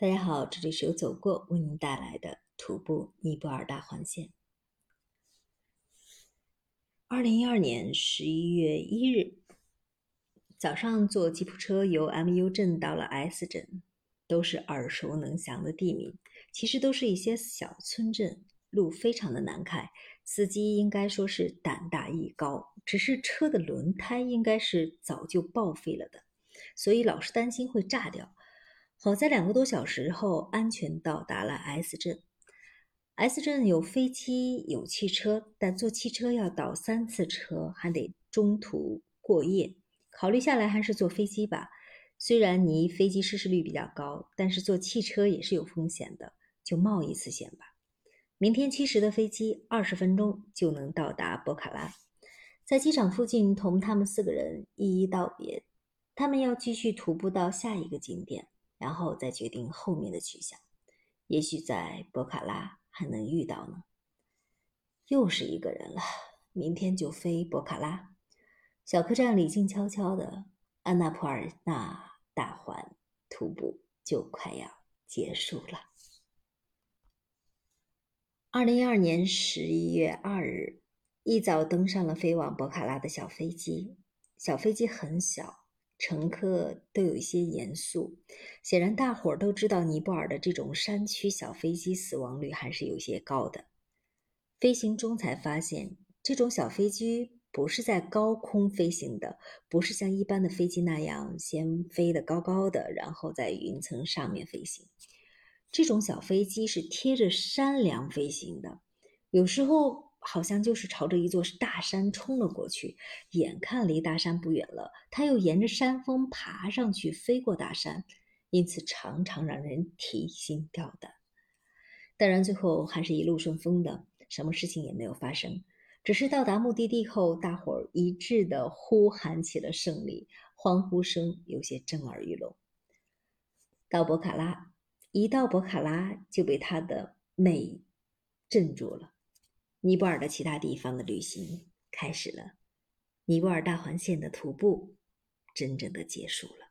大家好，这里是由走过为您带来的徒步尼泊尔大环线。二零一二年十一月一日早上，坐吉普车由 MU 镇到了 S 镇，都是耳熟能详的地名，其实都是一些小村镇，路非常的难开，司机应该说是胆大意高，只是车的轮胎应该是早就报废了的，所以老是担心会炸掉。好在两个多小时后安全到达了 S 镇。S 镇有飞机有汽车，但坐汽车要倒三次车，还得中途过夜。考虑下来还是坐飞机吧。虽然你飞机失事率比较高，但是坐汽车也是有风险的，就冒一次险吧。明天七时的飞机，二十分钟就能到达博卡拉。在机场附近同他们四个人一一道别，他们要继续徒步到下一个景点。然后再决定后面的去向，也许在博卡拉还能遇到呢。又是一个人了，明天就飞博卡拉。小客栈里静悄悄的，安娜普尔纳大环徒步就快要结束了。二零一二年十一月二日，一早登上了飞往博卡拉的小飞机。小飞机很小。乘客都有一些严肃，显然大伙儿都知道尼泊尔的这种山区小飞机死亡率还是有些高的。飞行中才发现，这种小飞机不是在高空飞行的，不是像一般的飞机那样先飞得高高的，然后在云层上面飞行。这种小飞机是贴着山梁飞行的，有时候。好像就是朝着一座大山冲了过去，眼看离大山不远了，他又沿着山峰爬上去，飞过大山，因此常常让人提心吊胆。当然，最后还是一路顺风的，什么事情也没有发生。只是到达目的地后，大伙儿一致的呼喊起了胜利，欢呼声有些震耳欲聋。到博卡拉，一到博卡拉就被它的美镇住了。尼泊尔的其他地方的旅行开始了，尼泊尔大环线的徒步真正的结束了。